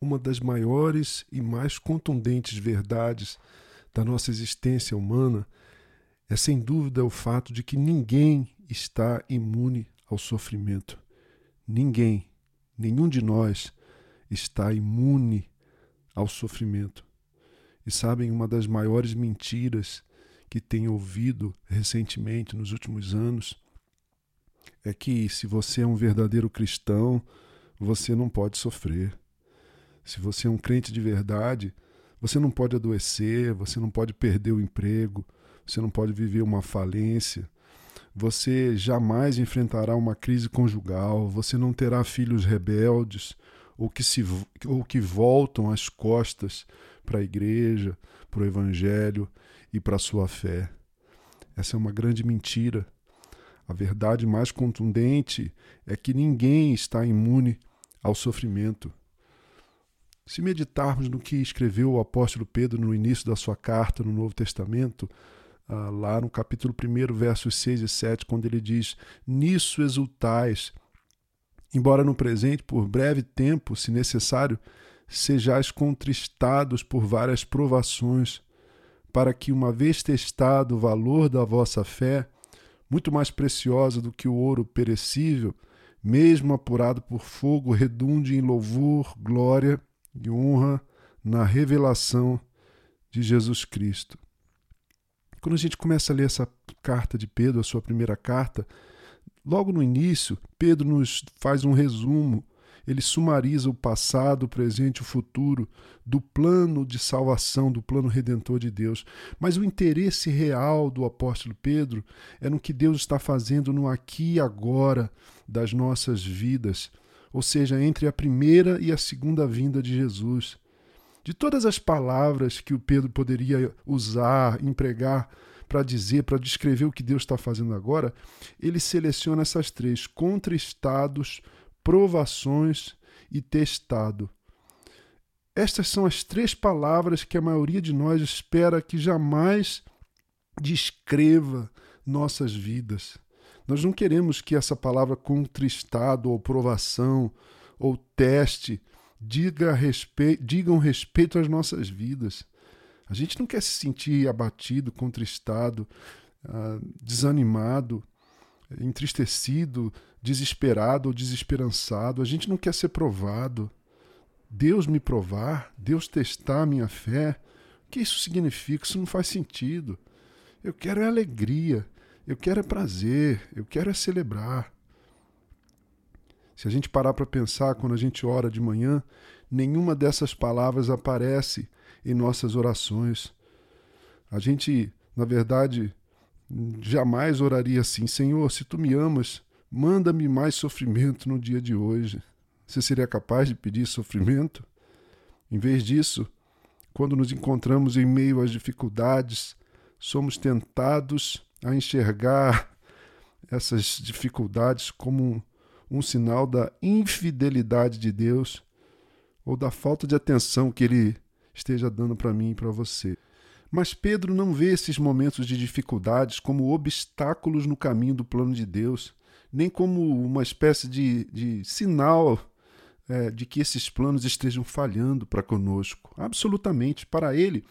Uma das maiores e mais contundentes verdades da nossa existência humana é sem dúvida o fato de que ninguém está imune ao sofrimento. Ninguém, nenhum de nós está imune ao sofrimento. E sabem, uma das maiores mentiras que tenho ouvido recentemente, nos últimos anos, é que se você é um verdadeiro cristão, você não pode sofrer. Se você é um crente de verdade, você não pode adoecer, você não pode perder o emprego, você não pode viver uma falência, você jamais enfrentará uma crise conjugal, você não terá filhos rebeldes ou que, se, ou que voltam as costas para a igreja, para o evangelho e para a sua fé. Essa é uma grande mentira. A verdade mais contundente é que ninguém está imune ao sofrimento. Se meditarmos no que escreveu o apóstolo Pedro no início da sua carta no Novo Testamento, ah, lá no capítulo 1, versos 6 e 7, quando ele diz: Nisso exultais, embora no presente, por breve tempo, se necessário, sejais contristados por várias provações, para que, uma vez testado o valor da vossa fé, muito mais preciosa do que o ouro perecível, mesmo apurado por fogo, redunde em louvor, glória e honra na revelação de Jesus Cristo. Quando a gente começa a ler essa carta de Pedro, a sua primeira carta, logo no início, Pedro nos faz um resumo. Ele sumariza o passado, o presente e o futuro do plano de salvação, do plano redentor de Deus. Mas o interesse real do apóstolo Pedro é no que Deus está fazendo no aqui e agora das nossas vidas, ou seja, entre a primeira e a segunda vinda de Jesus. De todas as palavras que o Pedro poderia usar, empregar para dizer, para descrever o que Deus está fazendo agora, ele seleciona essas três: contristados, provações e testado. Estas são as três palavras que a maioria de nós espera que jamais descreva nossas vidas. Nós não queremos que essa palavra contristado ou provação ou teste diga respeito, digam respeito às nossas vidas. A gente não quer se sentir abatido, contristado, uh, desanimado, entristecido, desesperado ou desesperançado. A gente não quer ser provado. Deus me provar, Deus testar a minha fé. O que isso significa? Isso não faz sentido. Eu quero é alegria, eu quero é prazer, eu quero é celebrar. Se a gente parar para pensar quando a gente ora de manhã, nenhuma dessas palavras aparece em nossas orações. A gente, na verdade, jamais oraria assim: Senhor, se tu me amas, manda-me mais sofrimento no dia de hoje. Você seria capaz de pedir sofrimento? Em vez disso, quando nos encontramos em meio às dificuldades, somos tentados a enxergar essas dificuldades como um sinal da infidelidade de Deus ou da falta de atenção que ele esteja dando para mim e para você. Mas Pedro não vê esses momentos de dificuldades como obstáculos no caminho do plano de Deus, nem como uma espécie de, de sinal é, de que esses planos estejam falhando para conosco. Absolutamente. Para ele,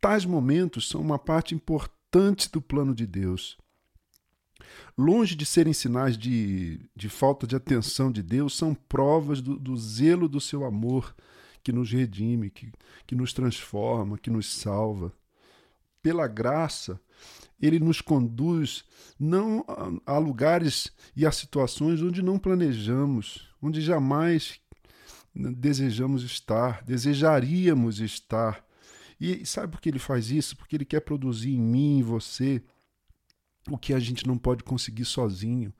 tais momentos são uma parte importante do plano de Deus. Longe de serem sinais de, de falta de atenção de Deus, são provas do, do zelo do seu amor que nos redime, que, que nos transforma, que nos salva. Pela graça, ele nos conduz não a, a lugares e a situações onde não planejamos, onde jamais desejamos estar, desejaríamos estar. E sabe por que ele faz isso? Porque ele quer produzir em mim e você o que a gente não pode conseguir sozinho,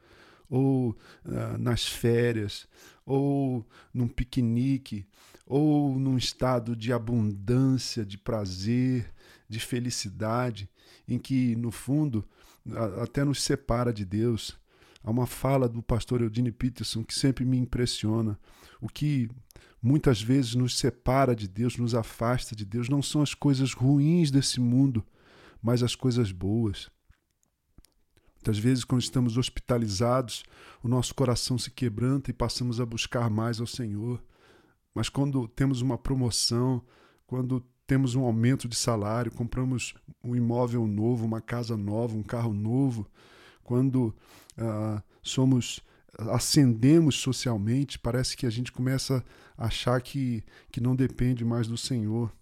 ou uh, nas férias, ou num piquenique, ou num estado de abundância, de prazer, de felicidade, em que, no fundo, até nos separa de Deus. Há uma fala do pastor Eudine Peterson que sempre me impressiona. O que muitas vezes nos separa de Deus, nos afasta de Deus, não são as coisas ruins desse mundo, mas as coisas boas. Muitas vezes, quando estamos hospitalizados, o nosso coração se quebranta e passamos a buscar mais ao Senhor. Mas quando temos uma promoção, quando temos um aumento de salário, compramos um imóvel novo, uma casa nova, um carro novo, quando ah, somos ascendemos socialmente, parece que a gente começa a achar que, que não depende mais do Senhor.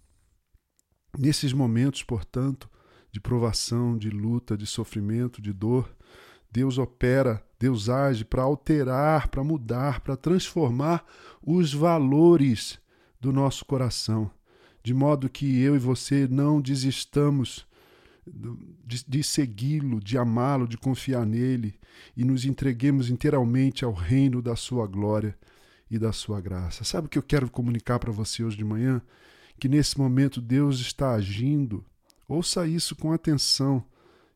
Nesses momentos, portanto, de provação, de luta, de sofrimento, de dor, Deus opera, Deus age para alterar, para mudar, para transformar os valores do nosso coração, de modo que eu e você não desistamos de, de segui-lo, de amá-lo, de confiar nele e nos entreguemos inteiramente ao reino da sua glória e da sua graça. Sabe o que eu quero comunicar para você hoje de manhã? Que nesse momento Deus está agindo. Ouça isso com atenção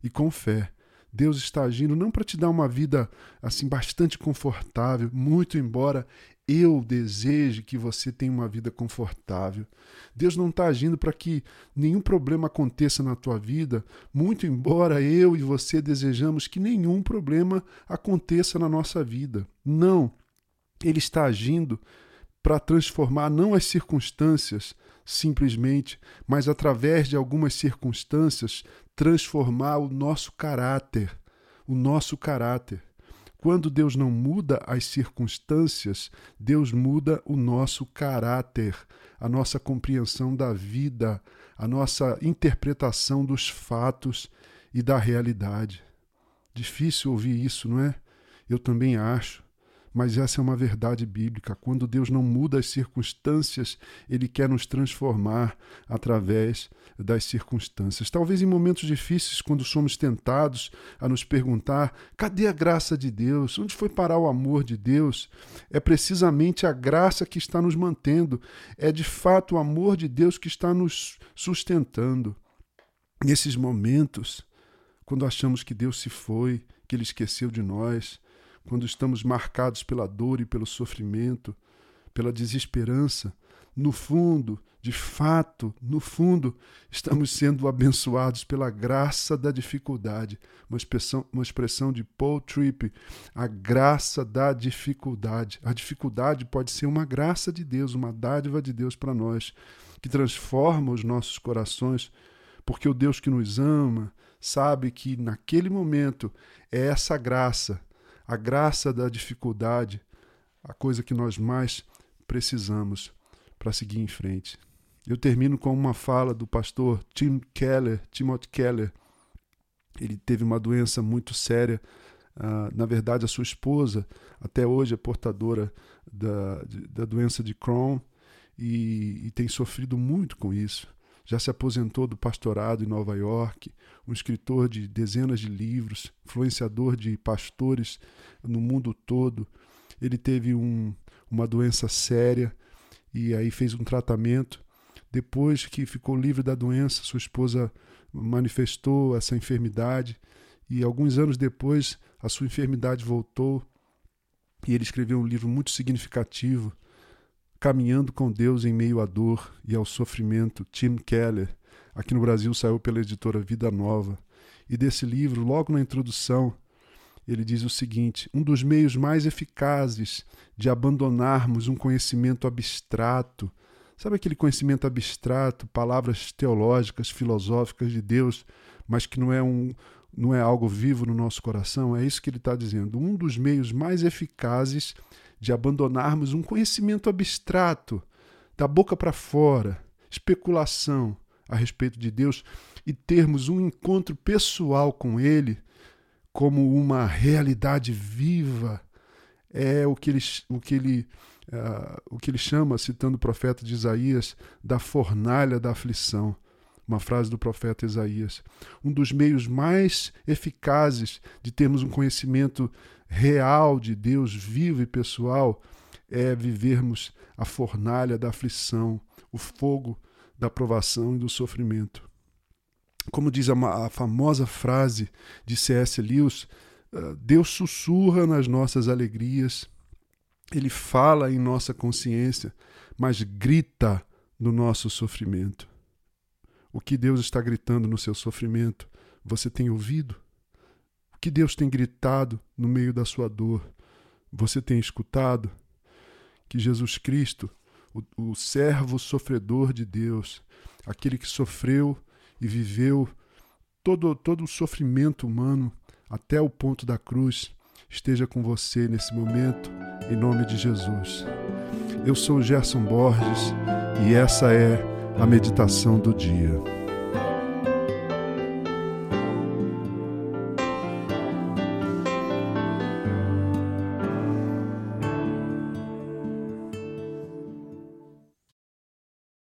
e com fé. Deus está agindo não para te dar uma vida assim bastante confortável, muito embora eu deseje que você tenha uma vida confortável. Deus não está agindo para que nenhum problema aconteça na tua vida, muito embora eu e você desejamos que nenhum problema aconteça na nossa vida. Não. Ele está agindo para transformar não as circunstâncias simplesmente, mas através de algumas circunstâncias, transformar o nosso caráter. O nosso caráter. Quando Deus não muda as circunstâncias, Deus muda o nosso caráter, a nossa compreensão da vida, a nossa interpretação dos fatos e da realidade. Difícil ouvir isso, não é? Eu também acho. Mas essa é uma verdade bíblica. Quando Deus não muda as circunstâncias, Ele quer nos transformar através das circunstâncias. Talvez em momentos difíceis, quando somos tentados a nos perguntar: cadê a graça de Deus? Onde foi parar o amor de Deus? É precisamente a graça que está nos mantendo. É de fato o amor de Deus que está nos sustentando. Nesses momentos, quando achamos que Deus se foi, que Ele esqueceu de nós, quando estamos marcados pela dor e pelo sofrimento, pela desesperança, no fundo, de fato, no fundo, estamos sendo abençoados pela graça da dificuldade. Uma expressão, uma expressão de Paul Tripp, a graça da dificuldade. A dificuldade pode ser uma graça de Deus, uma dádiva de Deus para nós, que transforma os nossos corações, porque o Deus que nos ama sabe que naquele momento é essa graça a graça da dificuldade, a coisa que nós mais precisamos para seguir em frente. Eu termino com uma fala do pastor Tim Keller, Timothy Keller. Ele teve uma doença muito séria. Uh, na verdade, a sua esposa, até hoje, é portadora da, da doença de Crohn e, e tem sofrido muito com isso já se aposentou do pastorado em Nova York, um escritor de dezenas de livros, influenciador de pastores no mundo todo. Ele teve um, uma doença séria e aí fez um tratamento. Depois que ficou livre da doença, sua esposa manifestou essa enfermidade e alguns anos depois a sua enfermidade voltou e ele escreveu um livro muito significativo Caminhando com Deus em Meio à Dor e ao Sofrimento, Tim Keller. Aqui no Brasil saiu pela editora Vida Nova. E desse livro, logo na introdução, ele diz o seguinte: um dos meios mais eficazes de abandonarmos um conhecimento abstrato, sabe aquele conhecimento abstrato, palavras teológicas, filosóficas de Deus, mas que não é um não é algo vivo no nosso coração? É isso que ele está dizendo. Um dos meios mais eficazes de abandonarmos um conhecimento abstrato, da boca para fora, especulação a respeito de Deus e termos um encontro pessoal com Ele como uma realidade viva. É o que ele, o que ele, uh, o que ele chama, citando o profeta de Isaías, da fornalha da aflição uma frase do profeta Isaías. Um dos meios mais eficazes de termos um conhecimento real de Deus, vivo e pessoal, é vivermos a fornalha da aflição, o fogo da provação e do sofrimento. Como diz a, famosa frase de C.S. Lewis, ah, Deus sussurra nas nossas alegrias, ele fala em nossa consciência, mas grita no nosso sofrimento. O que Deus está gritando no seu sofrimento, você tem ouvido? Que Deus tem gritado no meio da sua dor? Você tem escutado? Que Jesus Cristo, o, o servo sofredor de Deus, aquele que sofreu e viveu todo, todo o sofrimento humano até o ponto da cruz, esteja com você nesse momento, em nome de Jesus. Eu sou Gerson Borges e essa é a meditação do dia.